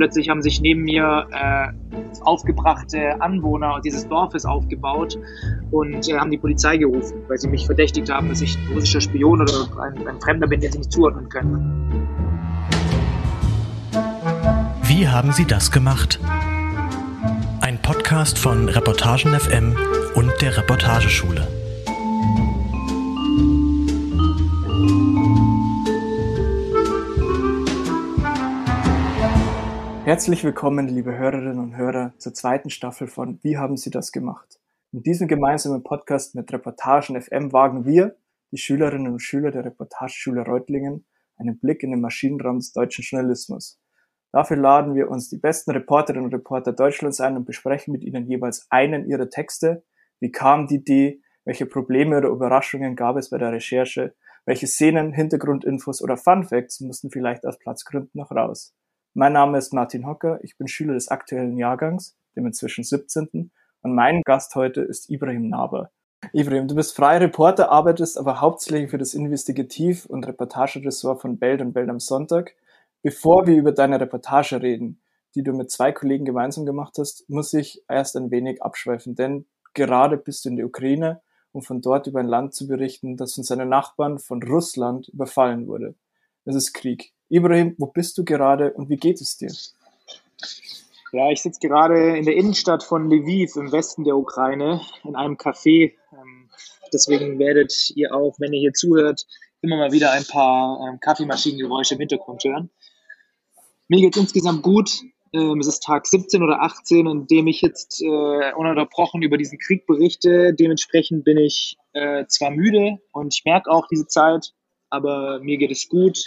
plötzlich haben sich neben mir äh, aufgebrachte Anwohner dieses Dorfes aufgebaut und äh, haben die Polizei gerufen, weil sie mich verdächtigt haben, dass ich ein russischer Spion oder ein, ein Fremder bin, den sie nicht zuordnen können. Wie haben Sie das gemacht? Ein Podcast von Reportagen FM und der Reportageschule. Herzlich willkommen, liebe Hörerinnen und Hörer, zur zweiten Staffel von Wie haben Sie das gemacht? In diesem gemeinsamen Podcast mit Reportagen FM wagen wir, die Schülerinnen und Schüler der Reportageschule Reutlingen, einen Blick in den Maschinenraum des deutschen Journalismus. Dafür laden wir uns die besten Reporterinnen und Reporter Deutschlands ein und besprechen mit ihnen jeweils einen ihrer Texte. Wie kam die Idee? Welche Probleme oder Überraschungen gab es bei der Recherche? Welche Szenen, Hintergrundinfos oder Fun Facts mussten vielleicht aus Platzgründen noch raus? Mein Name ist Martin Hocker, ich bin Schüler des aktuellen Jahrgangs, dem inzwischen 17. Und mein Gast heute ist Ibrahim Naber. Ibrahim, du bist freier Reporter, arbeitest aber hauptsächlich für das Investigativ- und Reportageressort von Belt und Belt am Sonntag. Bevor wir über deine Reportage reden, die du mit zwei Kollegen gemeinsam gemacht hast, muss ich erst ein wenig abschweifen, denn gerade bist du in der Ukraine, um von dort über ein Land zu berichten, das von seinen Nachbarn von Russland überfallen wurde. Es ist Krieg. Ibrahim, wo bist du gerade und wie geht es dir? Ja, ich sitze gerade in der Innenstadt von Lviv im Westen der Ukraine in einem Café. Ähm, deswegen werdet ihr auch, wenn ihr hier zuhört, immer mal wieder ein paar ähm, Kaffeemaschinengeräusche im Hintergrund hören. Mir geht es insgesamt gut. Ähm, es ist Tag 17 oder 18, in dem ich jetzt äh, ununterbrochen über diesen Krieg berichte. Dementsprechend bin ich äh, zwar müde und ich merke auch diese Zeit, aber mir geht es gut.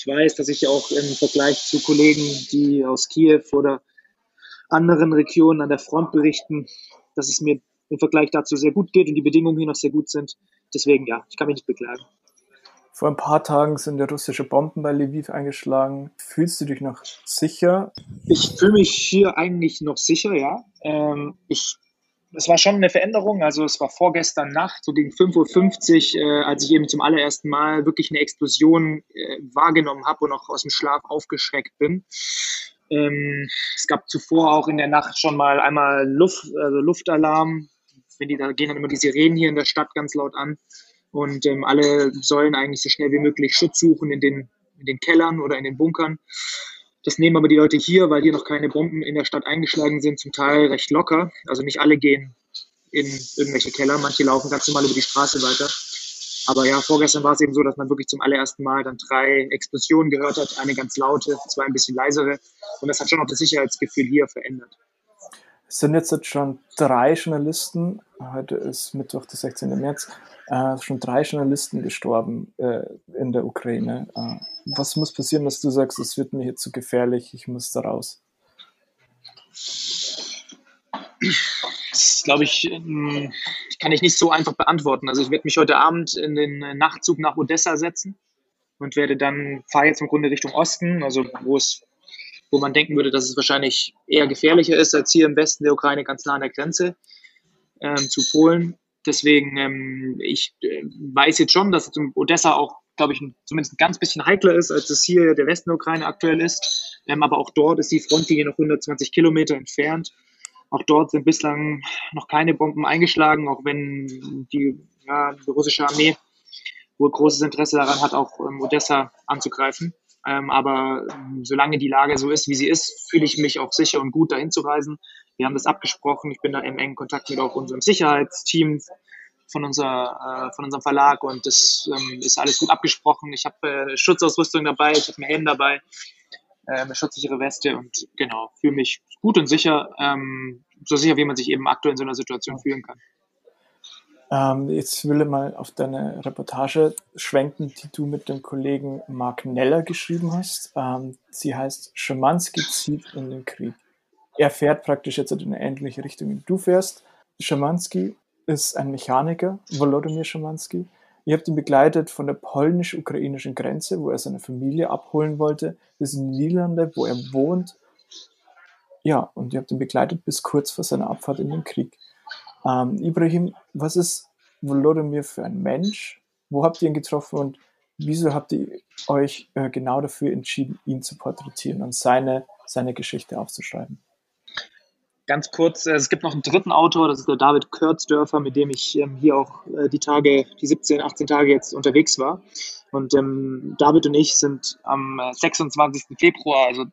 Ich weiß, dass ich auch im Vergleich zu Kollegen, die aus Kiew oder anderen Regionen an der Front berichten, dass es mir im Vergleich dazu sehr gut geht und die Bedingungen hier noch sehr gut sind. Deswegen ja, ich kann mich nicht beklagen. Vor ein paar Tagen sind ja russische Bomben bei Lviv eingeschlagen. Fühlst du dich noch sicher? Ich fühle mich hier eigentlich noch sicher, ja. Ähm, ich es war schon eine Veränderung. Also es war vorgestern Nacht, so gegen 5.50 Uhr, äh, als ich eben zum allerersten Mal wirklich eine Explosion äh, wahrgenommen habe und auch aus dem Schlaf aufgeschreckt bin. Ähm, es gab zuvor auch in der Nacht schon mal einmal Luft, also Luftalarm. Wenn die, da gehen dann immer die Sirenen hier in der Stadt ganz laut an. Und ähm, alle sollen eigentlich so schnell wie möglich Schutz suchen in den, in den Kellern oder in den Bunkern. Das nehmen aber die Leute hier, weil hier noch keine Bomben in der Stadt eingeschlagen sind, zum Teil recht locker. Also nicht alle gehen in irgendwelche Keller, manche laufen ganz normal über die Straße weiter. Aber ja, vorgestern war es eben so, dass man wirklich zum allerersten Mal dann drei Explosionen gehört hat, eine ganz laute, zwei ein bisschen leisere. Und das hat schon auch das Sicherheitsgefühl hier verändert. Es sind jetzt schon drei Journalisten, heute ist Mittwoch, der 16. März, äh, schon drei Journalisten gestorben äh, in der Ukraine. Äh, was muss passieren, dass du sagst, es wird mir hier zu gefährlich, ich muss da raus? Das glaube ich, ähm, kann ich nicht so einfach beantworten. Also ich werde mich heute Abend in den Nachtzug nach Odessa setzen und werde dann, fahre jetzt im Grunde Richtung Osten, also wo es, wo man denken würde, dass es wahrscheinlich eher gefährlicher ist als hier im Westen der Ukraine, ganz nah an der Grenze ähm, zu Polen. Deswegen, ähm, ich äh, weiß jetzt schon, dass Odessa auch, glaube ich, ein, zumindest ein ganz bisschen heikler ist, als es hier der Westen der Ukraine aktuell ist. Ähm, aber auch dort ist die Frontlinie noch 120 Kilometer entfernt. Auch dort sind bislang noch keine Bomben eingeschlagen, auch wenn die, ja, die russische Armee wohl großes Interesse daran hat, auch ähm, Odessa anzugreifen. Ähm, aber solange die Lage so ist, wie sie ist, fühle ich mich auch sicher und gut, dahin zu reisen. Wir haben das abgesprochen. Ich bin da im engen Kontakt mit auch unserem Sicherheitsteam von, unser, äh, von unserem Verlag und das ähm, ist alles gut abgesprochen. Ich habe äh, Schutzausrüstung dabei, ich habe einen Helm dabei, äh, eine schutzsichere Weste und genau, fühle mich gut und sicher, ähm, so sicher, wie man sich eben aktuell in so einer Situation fühlen kann. Ähm, jetzt will ich mal auf deine Reportage schwenken, die du mit dem Kollegen Mark Neller geschrieben hast. Ähm, sie heißt Schamanski zieht in den Krieg er fährt praktisch jetzt in eine ähnliche Richtung, wie du fährst. Schamanski ist ein Mechaniker, Volodymyr Schamanski. Ihr habt ihn begleitet von der polnisch-ukrainischen Grenze, wo er seine Familie abholen wollte, bis in die Niederlande, wo er wohnt. Ja, und ihr habt ihn begleitet bis kurz vor seiner Abfahrt in den Krieg. Ähm, Ibrahim, was ist Volodymyr für ein Mensch? Wo habt ihr ihn getroffen und wieso habt ihr euch äh, genau dafür entschieden, ihn zu porträtieren und seine seine Geschichte aufzuschreiben. Ganz kurz, äh, es gibt noch einen dritten Autor, das ist der David Kurzdörfer, mit dem ich ähm, hier auch äh, die Tage, die 17, 18 Tage jetzt unterwegs war. Und ähm, David und ich sind am 26. Äh, Februar, also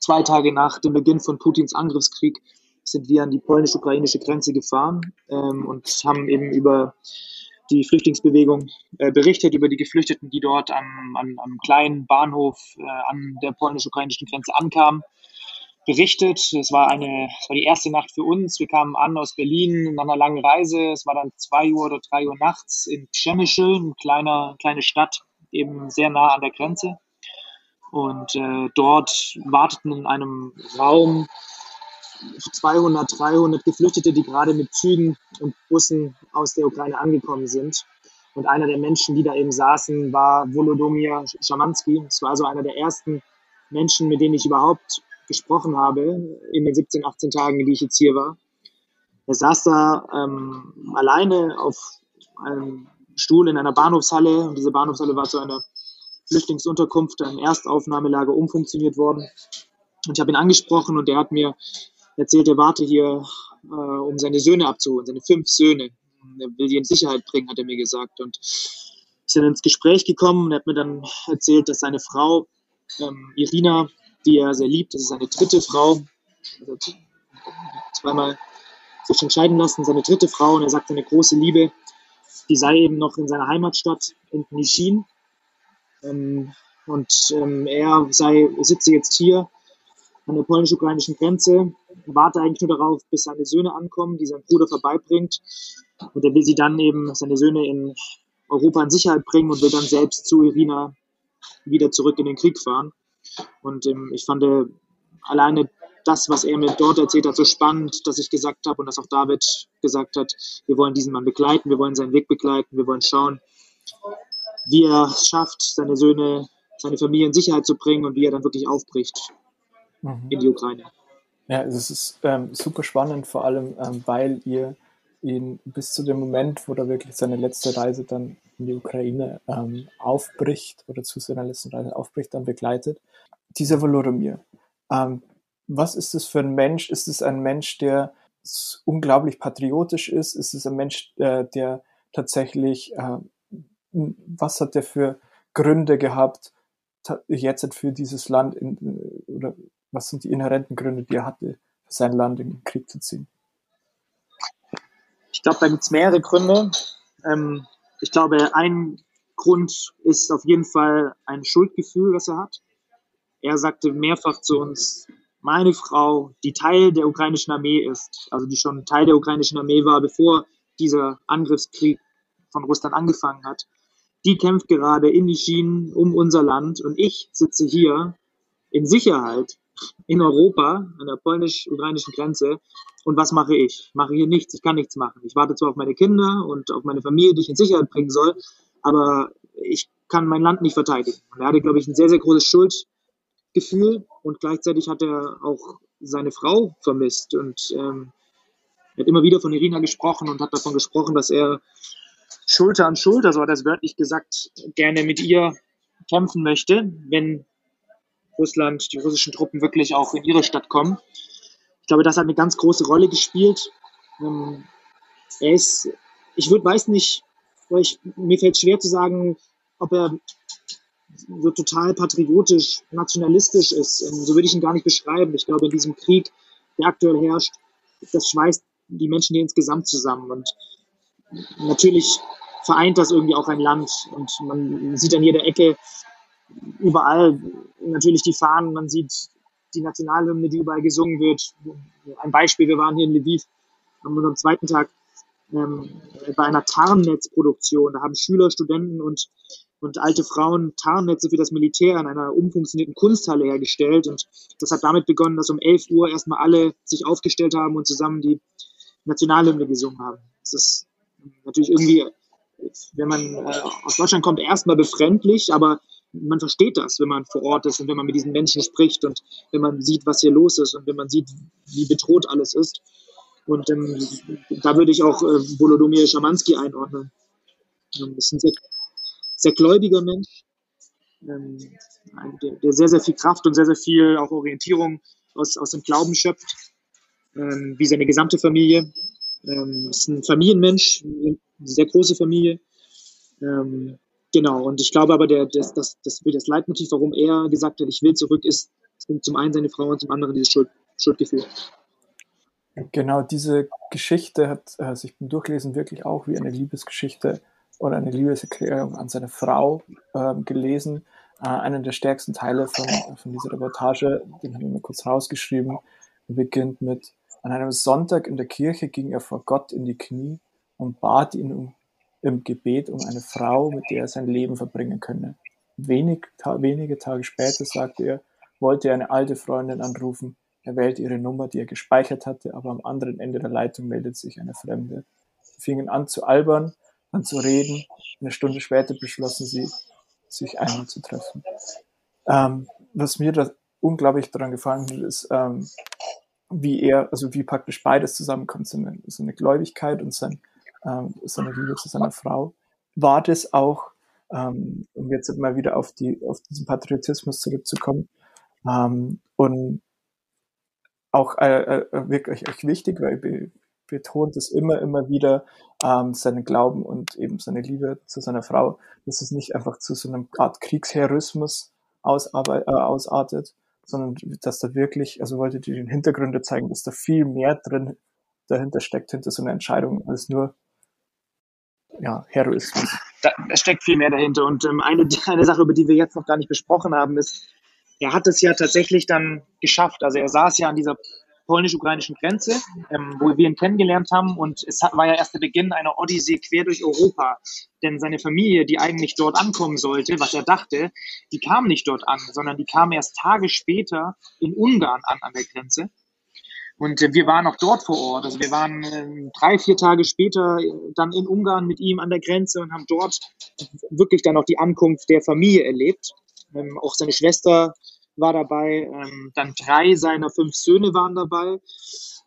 zwei Tage nach dem Beginn von Putins Angriffskrieg, sind wir an die polnisch-ukrainische Grenze gefahren ähm, und haben eben über die Flüchtlingsbewegung äh, berichtet, über die Geflüchteten, die dort am, am, am kleinen Bahnhof äh, an der polnisch-ukrainischen Grenze ankamen berichtet. Es war eine, es war die erste Nacht für uns. Wir kamen an aus Berlin nach einer langen Reise. Es war dann zwei Uhr oder drei Uhr nachts in Przemyśl, eine kleine, kleine Stadt, eben sehr nah an der Grenze. Und äh, dort warteten in einem Raum 200, 300 Geflüchtete, die gerade mit Zügen und Bussen aus der Ukraine angekommen sind. Und einer der Menschen, die da eben saßen, war Volodymyr Schamanski. Es war also einer der ersten Menschen, mit denen ich überhaupt gesprochen habe in den 17, 18 Tagen, die ich jetzt hier war. Er saß da ähm, alleine auf einem Stuhl in einer Bahnhofshalle und diese Bahnhofshalle war zu einer Flüchtlingsunterkunft, einem Erstaufnahmelager umfunktioniert worden. Und ich habe ihn angesprochen und er hat mir erzählt, er warte hier, äh, um seine Söhne abzuholen, seine fünf Söhne. Er will die in Sicherheit bringen, hat er mir gesagt. Und wir sind ins Gespräch gekommen und er hat mir dann erzählt, dass seine Frau ähm, Irina die er sehr liebt. Das ist seine dritte Frau. Also zweimal sich entscheiden lassen, seine dritte Frau. Und er sagt, seine große Liebe, die sei eben noch in seiner Heimatstadt in Nishin. Ähm, und ähm, er sei, sitze jetzt hier an der polnisch-ukrainischen Grenze, warte eigentlich nur darauf, bis seine Söhne ankommen, die sein Bruder vorbeibringt. Und er will sie dann eben, seine Söhne in Europa in Sicherheit bringen und will dann selbst zu Irina wieder zurück in den Krieg fahren. Und ähm, ich fand äh, alleine das, was er mir dort erzählt hat, so spannend, dass ich gesagt habe und dass auch David gesagt hat, wir wollen diesen Mann begleiten, wir wollen seinen Weg begleiten, wir wollen schauen, wie er es schafft, seine Söhne, seine Familie in Sicherheit zu bringen und wie er dann wirklich aufbricht mhm. in die Ukraine. Ja, es ist ähm, super spannend, vor allem, ähm, weil ihr ihn bis zu dem Moment, wo er wirklich seine letzte Reise dann in die Ukraine ähm, aufbricht oder zu seiner letzten Reise aufbricht, dann begleitet. Dieser Volodymyr, ähm, was ist das für ein Mensch? Ist es ein Mensch, der unglaublich patriotisch ist? Ist es ein Mensch, äh, der tatsächlich, äh, was hat der für Gründe gehabt, jetzt für dieses Land, in, oder was sind die inhärenten Gründe, die er hatte, für sein Land in den Krieg zu ziehen? Ich glaube, da gibt es mehrere Gründe. Ähm, ich glaube, ein Grund ist auf jeden Fall ein Schuldgefühl, das er hat. Er sagte mehrfach zu uns, meine Frau, die Teil der ukrainischen Armee ist, also die schon Teil der ukrainischen Armee war, bevor dieser Angriffskrieg von Russland angefangen hat, die kämpft gerade in die Schienen um unser Land und ich sitze hier in Sicherheit in Europa an der polnisch-ukrainischen Grenze und was mache ich? Ich mache hier nichts, ich kann nichts machen. Ich warte zwar auf meine Kinder und auf meine Familie, die ich in Sicherheit bringen soll, aber ich kann mein Land nicht verteidigen. Und er hatte, glaube ich, ein sehr, sehr großes Schuldgefühl und gleichzeitig hat er auch seine Frau vermisst und ähm, er hat immer wieder von Irina gesprochen und hat davon gesprochen, dass er Schulter an Schulter, so hat er es wörtlich gesagt, gerne mit ihr kämpfen möchte, wenn Russland, die russischen Truppen wirklich auch in ihre Stadt kommen. Ich glaube, das hat eine ganz große Rolle gespielt. Ähm, er ist, ich würde, weiß nicht, ich, mir fällt schwer zu sagen, ob er so total patriotisch, nationalistisch ist. Ähm, so würde ich ihn gar nicht beschreiben. Ich glaube, in diesem Krieg, der aktuell herrscht, das schweißt die Menschen hier insgesamt zusammen. Und natürlich vereint das irgendwie auch ein Land. Und man sieht an jeder Ecke überall natürlich die Fahnen, man sieht die Nationalhymne, die überall gesungen wird. Ein Beispiel, wir waren hier in Lviv an unserem zweiten Tag ähm, bei einer Tarnnetzproduktion. Da haben Schüler, Studenten und, und alte Frauen Tarnnetze für das Militär in einer umfunktionierten Kunsthalle hergestellt. Und das hat damit begonnen, dass um 11 Uhr erstmal alle sich aufgestellt haben und zusammen die Nationalhymne gesungen haben. Das ist natürlich irgendwie, wenn man äh, aus Deutschland kommt, erstmal befremdlich, aber man versteht das, wenn man vor Ort ist und wenn man mit diesen Menschen spricht und wenn man sieht, was hier los ist und wenn man sieht, wie bedroht alles ist. Und ähm, da würde ich auch äh, Volodymyr Schamanski einordnen. Ähm, das ist ein sehr, sehr gläubiger Mensch, ähm, der, der, sehr, sehr viel Kraft und sehr, sehr viel auch Orientierung aus, aus dem Glauben schöpft, ähm, wie seine gesamte Familie. Ähm, ist ein Familienmensch, eine sehr große Familie. Ähm, genau, und ich glaube aber, der, das, das, das, das Leitmotiv, warum er gesagt hat, ich will zurück, ist zum einen seine Frau und zum anderen dieses Schuld, Schuldgefühl. Genau, diese Geschichte hat sich beim Durchlesen wirklich auch wie eine Liebesgeschichte oder eine Liebeserklärung an seine Frau äh, gelesen. Äh, einer der stärksten Teile von, von dieser Reportage, den habe ich mir kurz rausgeschrieben, beginnt mit, an einem Sonntag in der Kirche ging er vor Gott in die Knie und bat ihn um, im Gebet um eine Frau, mit der er sein Leben verbringen könne. Wenig, ta wenige Tage später, sagte er, wollte er eine alte Freundin anrufen. Er wählte ihre Nummer, die er gespeichert hatte, aber am anderen Ende der Leitung meldet sich eine Fremde. Sie fingen an zu albern, dann zu reden. Eine Stunde später beschlossen sie, sich einmal zu treffen. Ähm, was mir da unglaublich daran gefallen hat, ist, ähm, wie er, also wie praktisch beides zusammenkommt, seine, seine Gläubigkeit und sein, ähm, seine Liebe zu seiner Frau. War das auch, ähm, um jetzt mal wieder auf, die, auf diesen Patriotismus zurückzukommen, ähm, und auch äh, äh, wirklich echt wichtig, weil be betont es immer, immer wieder ähm, seinen Glauben und eben seine Liebe zu seiner Frau, dass es nicht einfach zu so einer Art Kriegsheroismus ausarbeit, äh, ausartet, sondern dass da wirklich, also wollte die den Hintergründe zeigen, dass da viel mehr drin dahinter steckt, hinter so einer Entscheidung, als nur ja, Heroismus. Da, da steckt viel mehr dahinter. Und ähm, eine, eine Sache, über die wir jetzt noch gar nicht besprochen haben, ist, er hat es ja tatsächlich dann geschafft. Also er saß ja an dieser polnisch-ukrainischen Grenze, ähm, wo wir ihn kennengelernt haben. Und es war ja erst der Beginn einer Odyssee quer durch Europa. Denn seine Familie, die eigentlich dort ankommen sollte, was er dachte, die kam nicht dort an, sondern die kam erst Tage später in Ungarn an, an der Grenze. Und äh, wir waren auch dort vor Ort. Also wir waren äh, drei, vier Tage später äh, dann in Ungarn mit ihm an der Grenze und haben dort wirklich dann auch die Ankunft der Familie erlebt. Ähm, auch seine Schwester war dabei, ähm, dann drei seiner fünf Söhne waren dabei.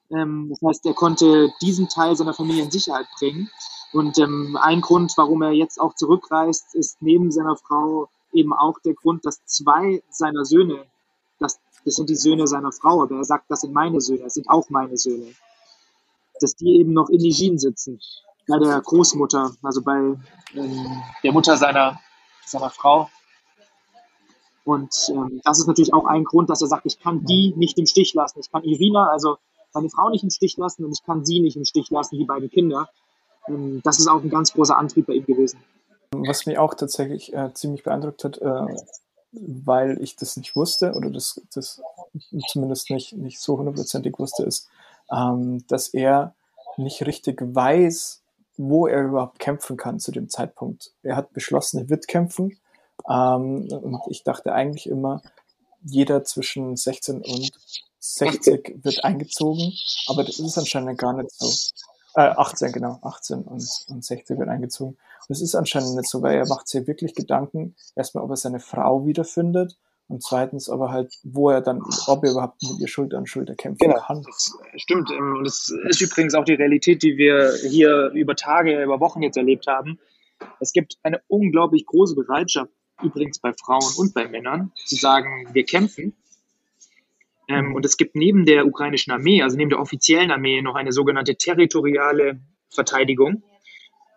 Ähm, das heißt, er konnte diesen Teil seiner Familie in Sicherheit bringen. Und ähm, ein Grund, warum er jetzt auch zurückreist, ist neben seiner Frau eben auch der Grund, dass zwei seiner Söhne, das, sind die Söhne seiner Frau, aber er sagt, das sind meine Söhne, das sind auch meine Söhne, dass die eben noch in Nijin sitzen, bei der Großmutter, also bei ähm, der Mutter seiner, seiner Frau. Und ähm, das ist natürlich auch ein Grund, dass er sagt, ich kann die nicht im Stich lassen. Ich kann Irina, also meine Frau nicht im Stich lassen und ich kann sie nicht im Stich lassen, die beiden Kinder. Ähm, das ist auch ein ganz großer Antrieb bei ihm gewesen. Was mich auch tatsächlich äh, ziemlich beeindruckt hat, äh, weil ich das nicht wusste oder das, das zumindest nicht, nicht so hundertprozentig wusste, ist, ähm, dass er nicht richtig weiß, wo er überhaupt kämpfen kann zu dem Zeitpunkt. Er hat beschlossen, er wird kämpfen, ähm, und ich dachte eigentlich immer, jeder zwischen 16 und 60 wird eingezogen, aber das ist anscheinend gar nicht so. Äh, 18, genau, 18 und, und 60 wird eingezogen. Und es ist anscheinend nicht so, weil er macht sich wirklich Gedanken, erstmal, ob er seine Frau wiederfindet und zweitens aber halt, wo er dann, ob er überhaupt mit ihr Schulter an Schulter kämpfen genau, kann. Das stimmt. Ähm, und das ist übrigens auch die Realität, die wir hier über Tage, über Wochen jetzt erlebt haben. Es gibt eine unglaublich große Bereitschaft übrigens bei Frauen und bei Männern, zu sagen, wir kämpfen. Ähm, und es gibt neben der ukrainischen Armee, also neben der offiziellen Armee, noch eine sogenannte territoriale Verteidigung.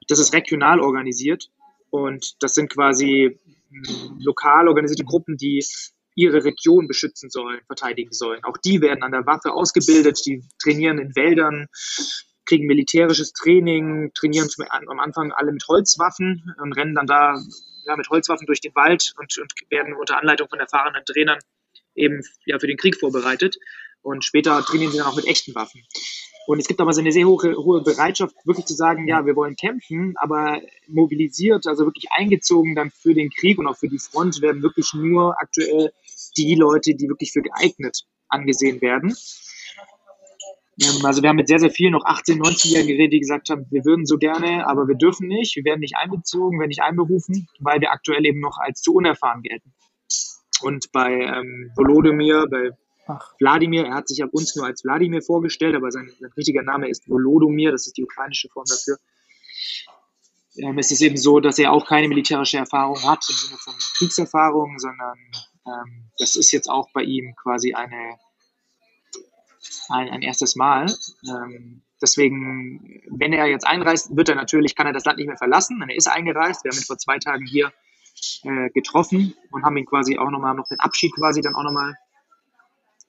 Das ist regional organisiert und das sind quasi hm, lokal organisierte Gruppen, die ihre Region beschützen sollen, verteidigen sollen. Auch die werden an der Waffe ausgebildet, die trainieren in Wäldern, kriegen militärisches Training, trainieren zum, am Anfang alle mit Holzwaffen und rennen dann da ja, mit Holzwaffen durch den Wald und, und werden unter Anleitung von erfahrenen Trainern eben ja, für den Krieg vorbereitet. Und später trainieren sie dann auch mit echten Waffen. Und es gibt aber so eine sehr hohe, hohe Bereitschaft, wirklich zu sagen, ja, wir wollen kämpfen, aber mobilisiert, also wirklich eingezogen dann für den Krieg und auch für die Front werden wirklich nur aktuell die Leute, die wirklich für geeignet angesehen werden. Ähm, also wir haben mit sehr, sehr vielen noch 18-, 19-Jährigen geredet, die gesagt haben, wir würden so gerne, aber wir dürfen nicht, wir werden nicht einbezogen, werden nicht einberufen, weil wir aktuell eben noch als zu unerfahren gelten. Und bei ähm, Volodymyr, bei Ach. Wladimir, er hat sich ja uns nur als Wladimir vorgestellt, aber sein, sein richtiger Name ist Volodymyr, das ist die ukrainische Form dafür. ähm, ist es eben so, dass er auch keine militärische Erfahrung hat im Sinne von Kriegserfahrung, sondern ähm, das ist jetzt auch bei ihm quasi eine, ein, ein erstes Mal. Ähm, deswegen, wenn er jetzt einreist, wird er natürlich, kann er das Land nicht mehr verlassen. Er ist eingereist. Wir haben ihn vor zwei Tagen hier äh, getroffen und haben ihn quasi auch nochmal, noch den Abschied quasi dann auch nochmal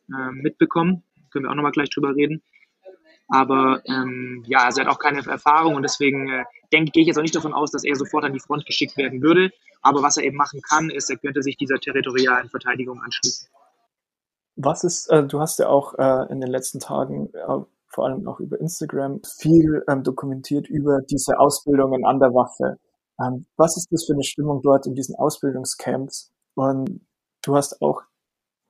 äh, mitbekommen. Können wir auch nochmal gleich drüber reden. Aber ähm, ja, also er hat auch keine Erfahrung und deswegen äh, denke, gehe ich jetzt auch nicht davon aus, dass er sofort an die Front geschickt werden würde. Aber was er eben machen kann, ist, er könnte sich dieser territorialen Verteidigung anschließen. Was ist, äh, du hast ja auch äh, in den letzten Tagen, äh, vor allem auch über Instagram, viel ähm, dokumentiert über diese Ausbildungen an der Waffe. Ähm, was ist das für eine Stimmung dort in diesen Ausbildungscamps? Und du hast auch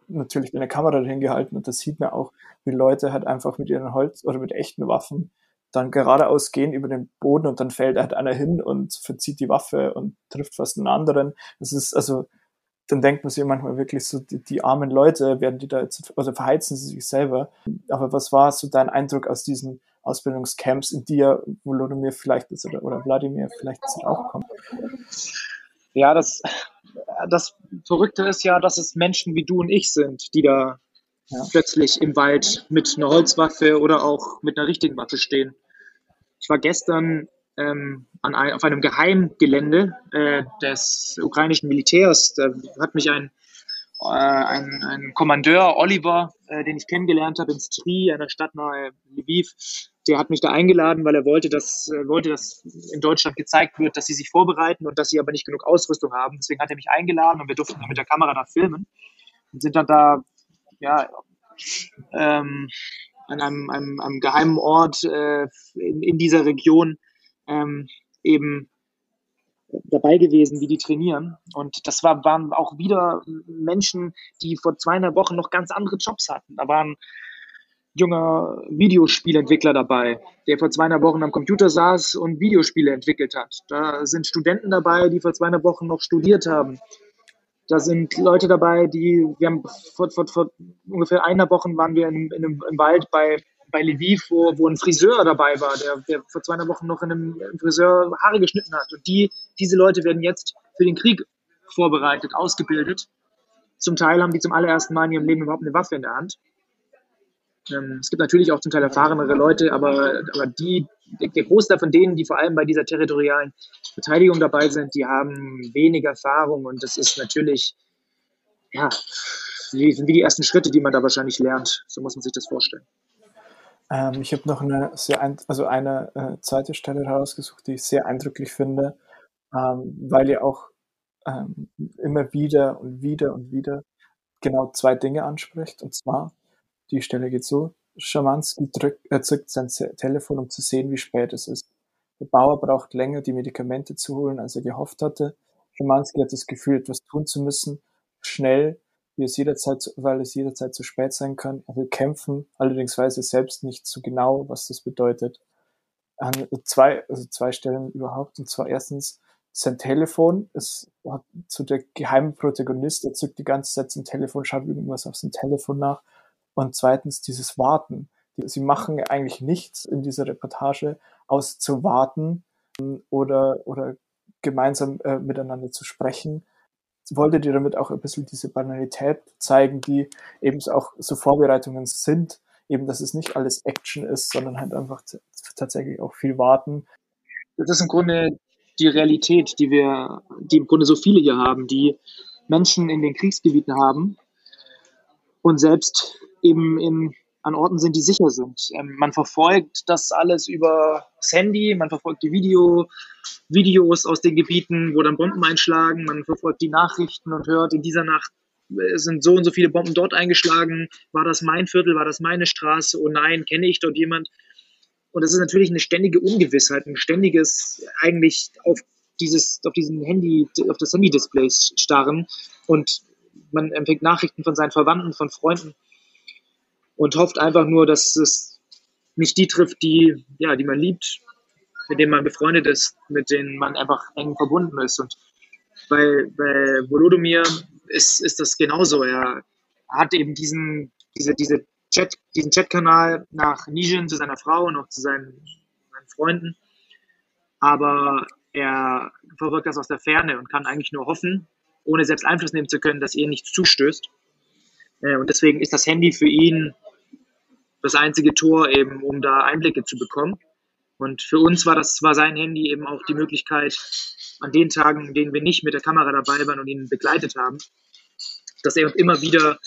natürlich deine Kamera dahin gehalten und das sieht man auch, wie Leute halt einfach mit ihren Holz oder mit echten Waffen dann geradeaus gehen über den Boden und dann fällt halt einer hin und verzieht die Waffe und trifft fast einen anderen. Das ist also, dann denkt man sich manchmal wirklich so, die, die armen Leute werden die da jetzt, oder verheizen sie sich selber. Aber was war so dein Eindruck aus diesen Ausbildungscamps, in die ja Volodymyr vielleicht ist oder, oder Wladimir vielleicht auch kommt? Ja, das, das Verrückte ist ja, dass es Menschen wie du und ich sind, die da ja. plötzlich im Wald mit einer Holzwaffe oder auch mit einer richtigen Waffe stehen. Ich war gestern ähm, an ein, auf einem Geheimgelände äh, des ukrainischen Militärs. Da hat mich ein, äh, ein, ein Kommandeur, Oliver, äh, den ich kennengelernt habe in Stri, einer Stadt nahe Lviv, der hat mich da eingeladen, weil er wollte, dass, äh, wollte, dass in Deutschland gezeigt wird, dass sie sich vorbereiten und dass sie aber nicht genug Ausrüstung haben. Deswegen hat er mich eingeladen und wir durften mit der Kamera da filmen und sind dann da ja, ähm, an einem, einem, einem geheimen Ort äh, in, in dieser Region ähm, eben dabei gewesen, wie die trainieren. Und das war, waren auch wieder Menschen, die vor zweieinhalb Wochen noch ganz andere Jobs hatten. Da waren junger Videospielentwickler dabei, der vor zweieinhalb Wochen am Computer saß und Videospiele entwickelt hat. Da sind Studenten dabei, die vor zweieinhalb Wochen noch studiert haben. Da sind Leute dabei, die, wir haben vor, vor, vor ungefähr einer Woche waren wir in, in einem, im Wald bei, bei Lviv, wo, wo ein Friseur dabei war, der, der vor zwei Wochen noch in einem Friseur Haare geschnitten hat. Und die, diese Leute werden jetzt für den Krieg vorbereitet, ausgebildet. Zum Teil haben die zum allerersten Mal in ihrem Leben überhaupt eine Waffe in der Hand. Ähm, es gibt natürlich auch zum Teil erfahrenere Leute, aber, aber die, der Großteil von denen, die vor allem bei dieser territorialen Verteidigung dabei sind, die haben wenig Erfahrung und das ist natürlich, ja, wie, wie die ersten Schritte, die man da wahrscheinlich lernt. So muss man sich das vorstellen. Ähm, ich habe noch eine sehr, also eine äh, zweite Stelle herausgesucht, die ich sehr eindrücklich finde, ähm, weil ihr auch ähm, immer wieder und wieder und wieder genau zwei Dinge anspricht. Und zwar die Stelle geht so. Schamanski drückt, er zückt sein Telefon, um zu sehen, wie spät es ist. Der Bauer braucht länger, die Medikamente zu holen, als er gehofft hatte. Schamanski hat das Gefühl, etwas tun zu müssen, schnell, wie es jederzeit, weil es jederzeit zu spät sein kann. Er will kämpfen, allerdings weiß er selbst nicht so genau, was das bedeutet. An zwei, also zwei Stellen überhaupt. Und zwar erstens, sein Telefon, es hat so der geheime Protagonist, er zückt die ganze Zeit sein Telefon, schaut irgendwas auf sein Telefon nach und zweitens dieses Warten. Sie machen eigentlich nichts in dieser Reportage, aus zu warten ähm, oder, oder gemeinsam äh, miteinander zu sprechen. Wolltet ihr damit auch ein bisschen diese Banalität zeigen, die eben auch so Vorbereitungen sind, eben, dass es nicht alles Action ist, sondern halt einfach tatsächlich auch viel warten. Das ist im Grunde die Realität, die wir, die im Grunde so viele hier haben, die Menschen in den Kriegsgebieten haben und selbst eben in, an Orten sind, die sicher sind. Ähm, man verfolgt das alles über das Handy, man verfolgt die Video, Videos aus den Gebieten, wo dann Bomben einschlagen, man verfolgt die Nachrichten und hört, in dieser Nacht äh, sind so und so viele Bomben dort eingeschlagen, war das mein Viertel, war das meine Straße, oh nein, kenne ich dort jemand? Und das ist natürlich eine ständige Ungewissheit, ein ständiges eigentlich auf dieses, auf diesen Handy, auf das Handy-Display starren und man empfängt Nachrichten von seinen Verwandten, von Freunden und hofft einfach nur, dass es nicht die trifft, die, ja, die man liebt, mit denen man befreundet ist, mit denen man einfach eng verbunden ist. Und bei, bei Volodymyr ist, ist das genauso. Er hat eben diesen, diese, diese Chat, diesen Chatkanal nach Nijin zu seiner Frau und auch zu seinen, seinen Freunden. Aber er verfolgt das aus der Ferne und kann eigentlich nur hoffen, ohne selbst Einfluss nehmen zu können, dass ihr nichts zustößt. Äh, und deswegen ist das Handy für ihn das einzige Tor eben, um da Einblicke zu bekommen. Und für uns war das, war sein Handy eben auch die Möglichkeit, an den Tagen, in denen wir nicht mit der Kamera dabei waren und ihn begleitet haben, dass er uns immer wieder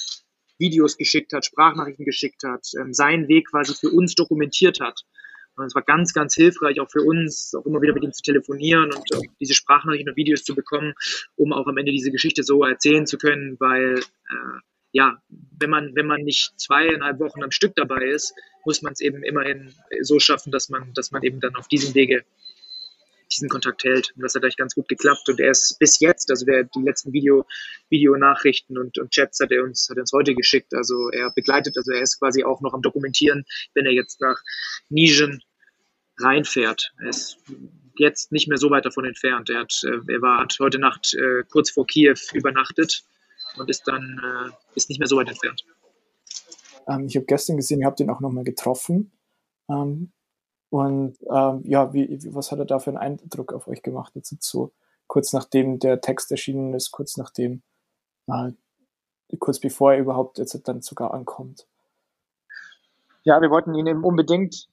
Videos geschickt hat, Sprachnachrichten geschickt hat, ähm, seinen Weg quasi für uns dokumentiert hat. Und es war ganz, ganz hilfreich, auch für uns, auch immer wieder mit ihm zu telefonieren und diese Sprachnachrichten und Videos zu bekommen, um auch am Ende diese Geschichte so erzählen zu können, weil äh, ja, wenn man, wenn man nicht zweieinhalb Wochen am Stück dabei ist, muss man es eben immerhin so schaffen, dass man, dass man eben dann auf diesem Wege diesen Kontakt hält. Und das hat eigentlich ganz gut geklappt. Und er ist bis jetzt, also wer die letzten Video, Videonachrichten und, und Chats hat er uns, hat er uns heute geschickt. Also er begleitet, also er ist quasi auch noch am Dokumentieren, wenn er jetzt nach Nijin reinfährt. Er ist jetzt nicht mehr so weit davon entfernt. Er hat, äh, er war, hat heute Nacht äh, kurz vor Kiew übernachtet und ist dann äh, ist nicht mehr so weit entfernt. Ähm, ich habe gestern gesehen, ihr habt ihn auch nochmal getroffen. Ähm, und ähm, ja, wie, was hat er da für einen Eindruck auf euch gemacht? Jetzt so kurz nachdem der Text erschienen ist, kurz nachdem, äh, kurz bevor er überhaupt jetzt dann sogar ankommt. Ja, wir wollten ihn eben unbedingt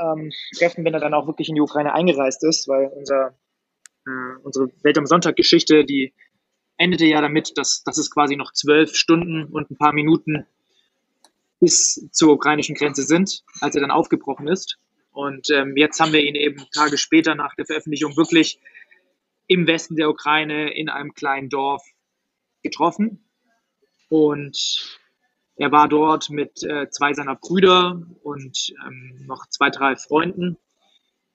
ähm, treffen, wenn er dann auch wirklich in die Ukraine eingereist ist, weil unser, äh, unsere Welt am Sonntag-Geschichte, die endete ja damit, dass, dass es quasi noch zwölf Stunden und ein paar Minuten bis zur ukrainischen Grenze sind, als er dann aufgebrochen ist. Und ähm, jetzt haben wir ihn eben Tage später nach der Veröffentlichung wirklich im Westen der Ukraine in einem kleinen Dorf getroffen. Und er war dort mit äh, zwei seiner Brüder und ähm, noch zwei, drei Freunden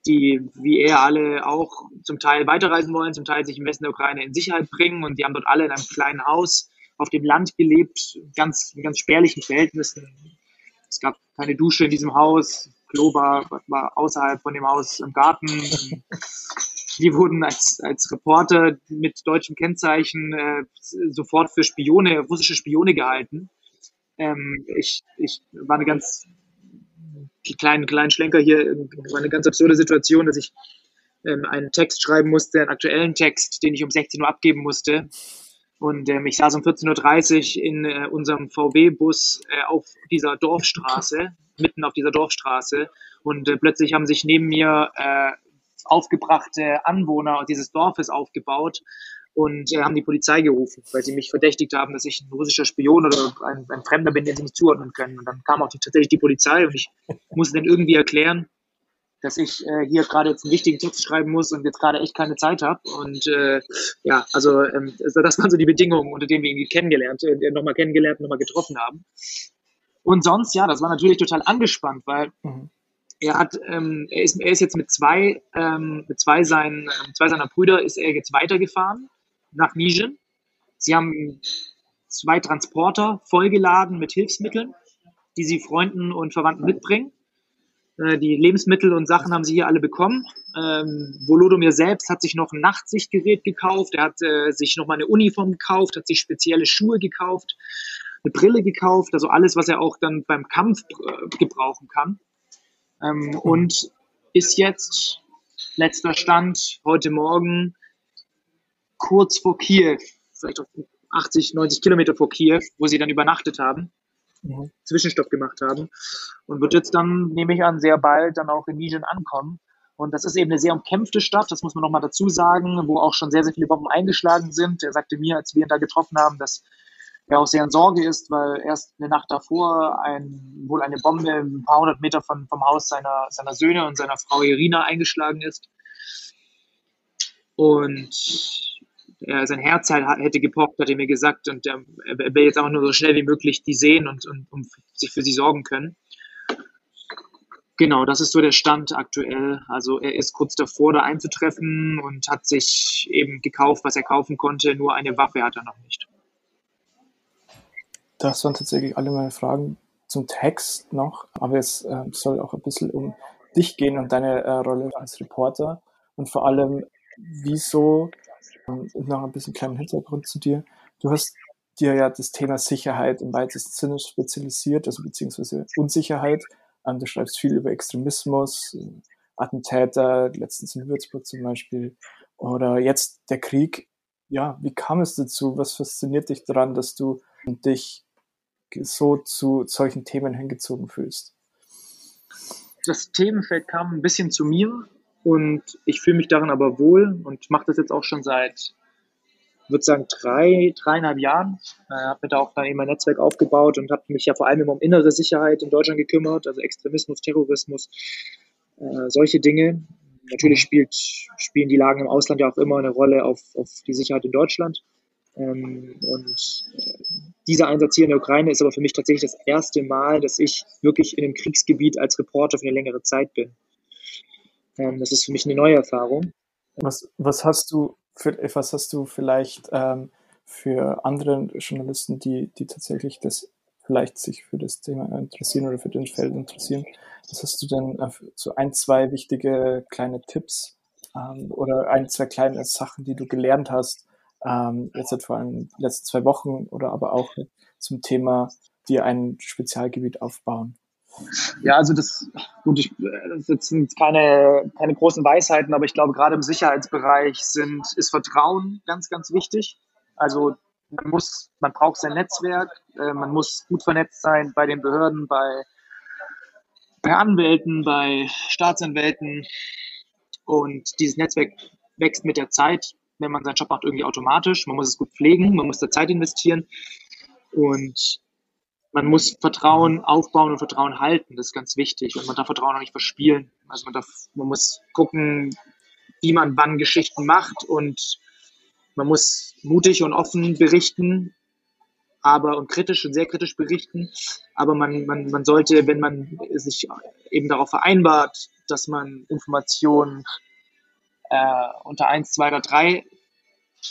die wie er alle auch zum Teil weiterreisen wollen, zum Teil sich im Westen der Ukraine in Sicherheit bringen und die haben dort alle in einem kleinen Haus auf dem Land gelebt, ganz, in ganz spärlichen Verhältnissen. Es gab keine Dusche in diesem Haus, Klo war, war außerhalb von dem Haus im Garten. Wir wurden als, als Reporter mit deutschen Kennzeichen äh, sofort für Spione, russische Spione gehalten. Ähm, ich, ich war eine ganz kleinen, kleinen Schlenker hier, war eine ganz absurde Situation, dass ich ähm, einen Text schreiben musste, einen aktuellen Text, den ich um 16 Uhr abgeben musste. Und ähm, ich saß um 14.30 Uhr in äh, unserem VW-Bus äh, auf dieser Dorfstraße, mitten auf dieser Dorfstraße. Und äh, plötzlich haben sich neben mir äh, aufgebrachte Anwohner dieses Dorfes aufgebaut und äh, haben die Polizei gerufen, weil sie mich verdächtigt haben, dass ich ein russischer Spion oder ein, ein Fremder bin, den sie nicht zuordnen können. Und dann kam auch die, tatsächlich die Polizei und ich musste denen irgendwie erklären, dass ich äh, hier gerade jetzt einen wichtigen Text schreiben muss und jetzt gerade echt keine Zeit habe. Und äh, ja, also ähm, das waren so die Bedingungen, unter denen wir ihn kennengelernt, äh, nochmal kennengelernt, nochmal getroffen haben. Und sonst, ja, das war natürlich total angespannt, weil mhm. er hat, ähm, er, ist, er ist jetzt mit zwei, ähm, mit zwei, seinen, äh, zwei seiner Brüder ist er jetzt weitergefahren nach Nijin. Sie haben zwei Transporter vollgeladen mit Hilfsmitteln, die sie Freunden und Verwandten mitbringen. Äh, die Lebensmittel und Sachen haben sie hier alle bekommen. Ähm, Volodomir selbst hat sich noch ein Nachtsichtgerät gekauft. Er hat äh, sich noch mal eine Uniform gekauft, hat sich spezielle Schuhe gekauft, eine Brille gekauft, also alles, was er auch dann beim Kampf äh, gebrauchen kann. Ähm, und ist jetzt letzter Stand heute Morgen kurz vor Kiew, vielleicht auch 80, 90 Kilometer vor Kiew, wo sie dann übernachtet haben, mhm. Zwischenstopp gemacht haben und wird jetzt dann, nehme ich an, sehr bald dann auch in Nijin ankommen. Und das ist eben eine sehr umkämpfte Stadt, das muss man nochmal dazu sagen, wo auch schon sehr, sehr viele Bomben eingeschlagen sind. Er sagte mir, als wir ihn da getroffen haben, dass er auch sehr in Sorge ist, weil erst eine Nacht davor ein, wohl eine Bombe ein paar hundert Meter von, vom Haus seiner, seiner Söhne und seiner Frau Irina eingeschlagen ist. Und er, sein Herz halt hätte gepocht, hat er mir gesagt, und er, er will jetzt auch nur so schnell wie möglich die sehen und, und, und sich für sie sorgen können. Genau, das ist so der Stand aktuell. Also er ist kurz davor, da einzutreffen und hat sich eben gekauft, was er kaufen konnte. Nur eine Waffe hat er noch nicht. Das waren tatsächlich alle meine Fragen zum Text noch. Aber es äh, soll auch ein bisschen um dich gehen und deine äh, Rolle als Reporter. Und vor allem, wieso noch ein bisschen kleinen Hintergrund zu dir. Du hast dir ja das Thema Sicherheit im weitesten Sinne spezialisiert, also beziehungsweise Unsicherheit. Ähm, du schreibst viel über Extremismus, Attentäter, letztens in Würzburg zum Beispiel, oder jetzt der Krieg. Ja, wie kam es dazu? Was fasziniert dich daran, dass du dich so zu solchen Themen hingezogen fühlst? Das Themenfeld kam ein bisschen zu mir und ich fühle mich darin aber wohl und mache das jetzt auch schon seit würde sagen, drei, dreieinhalb Jahren. Äh, habe mir da auch dann eben mein Netzwerk aufgebaut und habe mich ja vor allem immer um innere Sicherheit in Deutschland gekümmert, also Extremismus, Terrorismus, äh, solche Dinge. Natürlich spielt, spielen die Lagen im Ausland ja auch immer eine Rolle auf, auf die Sicherheit in Deutschland. Ähm, und äh, dieser Einsatz hier in der Ukraine ist aber für mich tatsächlich das erste Mal, dass ich wirklich in einem Kriegsgebiet als Reporter für eine längere Zeit bin. Ähm, das ist für mich eine neue Erfahrung. Was, was hast du für, was hast du vielleicht ähm, für andere Journalisten, die, die tatsächlich das vielleicht sich für das Thema interessieren oder für den Feld interessieren? Was hast du denn äh, so ein, zwei wichtige kleine Tipps ähm, oder ein, zwei kleine Sachen, die du gelernt hast, ähm, jetzt vor allem letzten zwei Wochen oder aber auch zum Thema, die ein Spezialgebiet aufbauen? Ja, also das, gut, ich, das sind keine, keine großen Weisheiten, aber ich glaube, gerade im Sicherheitsbereich sind, ist Vertrauen ganz, ganz wichtig. Also man muss, man braucht sein Netzwerk, äh, man muss gut vernetzt sein bei den Behörden, bei, bei Anwälten, bei Staatsanwälten. Und dieses Netzwerk wächst mit der Zeit, wenn man seinen Job macht, irgendwie automatisch. Man muss es gut pflegen, man muss da Zeit investieren. Und man muss Vertrauen aufbauen und Vertrauen halten. Das ist ganz wichtig. Und man darf Vertrauen auch nicht verspielen. Also man darf, man muss gucken, wie man wann Geschichten macht und man muss mutig und offen berichten, aber und kritisch und sehr kritisch berichten. Aber man, man, man sollte, wenn man sich eben darauf vereinbart, dass man Informationen äh, unter eins, zwei oder drei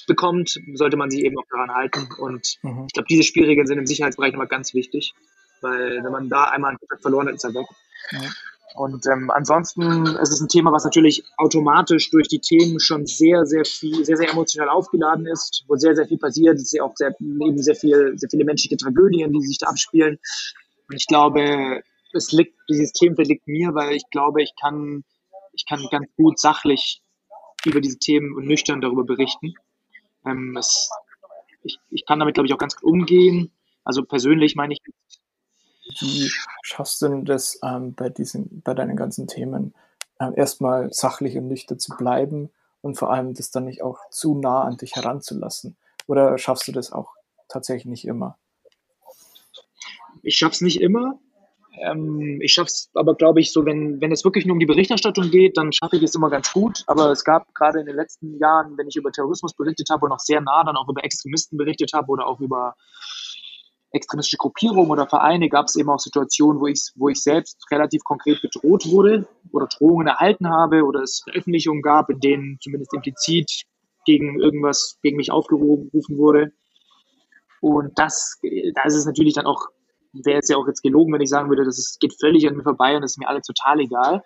bekommt, sollte man sich eben auch daran halten. Und mhm. ich glaube, diese Spielregeln sind im Sicherheitsbereich immer ganz wichtig, weil wenn man da einmal einen Kontakt verloren hat, ist er weg. Ja. Und ähm, ansonsten ist es ein Thema, was natürlich automatisch durch die Themen schon sehr, sehr viel, sehr, sehr emotional aufgeladen ist, wo sehr, sehr viel passiert. Es ist ja auch sehr, eben sehr viel, sehr viele menschliche Tragödien, die sich da abspielen. Und ich glaube, es liegt, dieses Themenfeld liegt mir, weil ich glaube, ich kann, ich kann ganz gut sachlich über diese Themen und nüchtern darüber berichten. Ähm, es, ich, ich kann damit, glaube ich, auch ganz gut umgehen. Also persönlich meine ich. Wie schaffst du denn das ähm, bei, diesen, bei deinen ganzen Themen, äh, erstmal sachlich und nüchtern zu bleiben und vor allem das dann nicht auch zu nah an dich heranzulassen? Oder schaffst du das auch tatsächlich nicht immer? Ich schaffe es nicht immer. Ähm, ich schaffe es aber, glaube ich, so, wenn, wenn es wirklich nur um die Berichterstattung geht, dann schaffe ich es immer ganz gut. Aber es gab gerade in den letzten Jahren, wenn ich über Terrorismus berichtet habe und auch sehr nah dann auch über Extremisten berichtet habe oder auch über extremistische Gruppierungen oder Vereine, gab es eben auch Situationen, wo ich, wo ich selbst relativ konkret bedroht wurde oder Drohungen erhalten habe oder es Veröffentlichungen gab, in denen zumindest implizit gegen irgendwas gegen mich aufgerufen wurde. Und das, da ist es natürlich dann auch wäre jetzt ja auch jetzt gelogen, wenn ich sagen würde, das ist, geht völlig an mir vorbei und das ist mir alle total egal.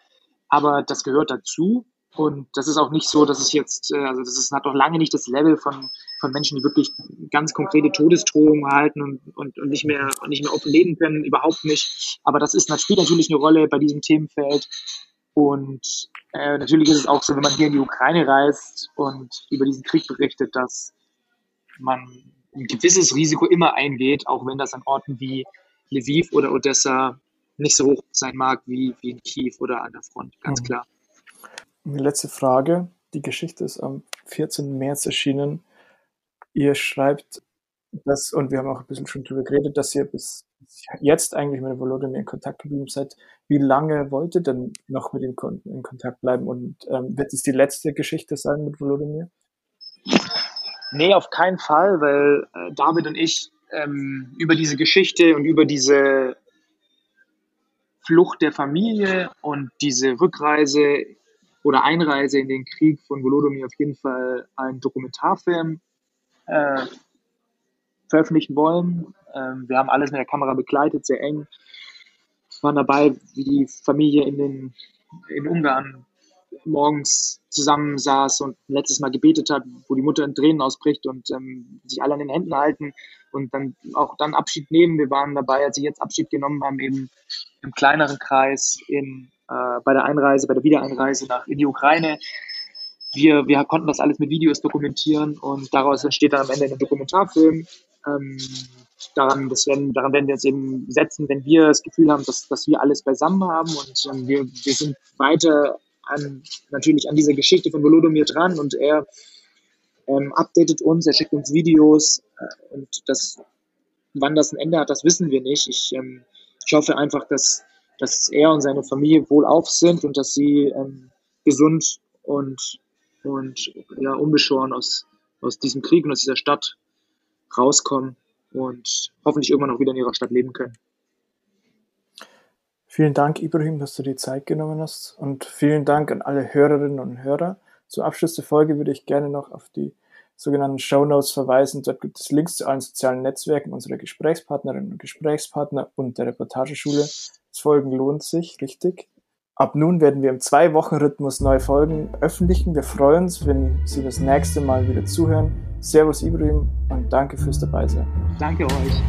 Aber das gehört dazu. Und das ist auch nicht so, dass es jetzt, äh, also das ist, hat doch lange nicht das Level von, von Menschen, die wirklich ganz konkrete Todesdrohungen erhalten und, und, und nicht mehr, nicht mehr offen leben können, überhaupt nicht. Aber das ist, spielt natürlich eine Rolle bei diesem Themenfeld. Und äh, natürlich ist es auch so, wenn man hier in die Ukraine reist und über diesen Krieg berichtet, dass man ein gewisses Risiko immer eingeht, auch wenn das an Orten wie Lviv oder Odessa nicht so hoch sein mag wie, wie in Kiew oder an der Front, ganz mhm. klar. Die letzte Frage. Die Geschichte ist am 14. März erschienen. Ihr schreibt das, und wir haben auch ein bisschen schon drüber geredet, dass ihr bis jetzt eigentlich mit Volodymyr in Kontakt geblieben seid. Wie lange wollt ihr denn noch mit ihm in Kontakt bleiben? Und ähm, wird es die letzte Geschichte sein mit Volodymyr? Nee, auf keinen Fall, weil äh, David und ich ähm, über diese Geschichte und über diese Flucht der Familie und diese Rückreise oder Einreise in den Krieg von Volodymyr auf jeden Fall einen Dokumentarfilm äh, veröffentlichen wollen. Ähm, wir haben alles mit der Kamera begleitet, sehr eng. Wir waren dabei, wie die Familie in, den, in Ungarn morgens zusammensaß und letztes Mal gebetet hat, wo die Mutter in Tränen ausbricht und ähm, sich alle an den Händen halten und dann auch dann Abschied nehmen. Wir waren dabei, als sie jetzt Abschied genommen haben, eben im kleineren Kreis in, äh, bei der Einreise, bei der Wiedereinreise nach in die Ukraine. Wir, wir konnten das alles mit Videos dokumentieren und daraus entsteht dann am Ende ein Dokumentarfilm. Ähm, daran, das werden, daran werden wir uns eben setzen, wenn wir das Gefühl haben, dass, dass wir alles beisammen haben und ähm, wir, wir sind weiter an, natürlich an dieser Geschichte von Volodymyr dran und er ähm, updatet uns, er schickt uns Videos äh, und das, wann das ein Ende hat, das wissen wir nicht. Ich, ähm, ich hoffe einfach, dass, dass er und seine Familie wohlauf sind und dass sie ähm, gesund und, und ja, unbeschoren aus, aus diesem Krieg und aus dieser Stadt rauskommen und hoffentlich irgendwann auch wieder in ihrer Stadt leben können. Vielen Dank, Ibrahim, dass du dir Zeit genommen hast und vielen Dank an alle Hörerinnen und Hörer. Zum Abschluss der Folge würde ich gerne noch auf die sogenannten Show Notes verweisen. Dort gibt es Links zu allen sozialen Netzwerken unserer Gesprächspartnerinnen und Gesprächspartner und der Reportageschule. Das Folgen lohnt sich, richtig. Ab nun werden wir im Zwei-Wochen-Rhythmus neue Folgen öffentlichen. Wir freuen uns, wenn Sie das nächste Mal wieder zuhören. Servus Ibrahim und danke fürs Dabeisein. Danke euch.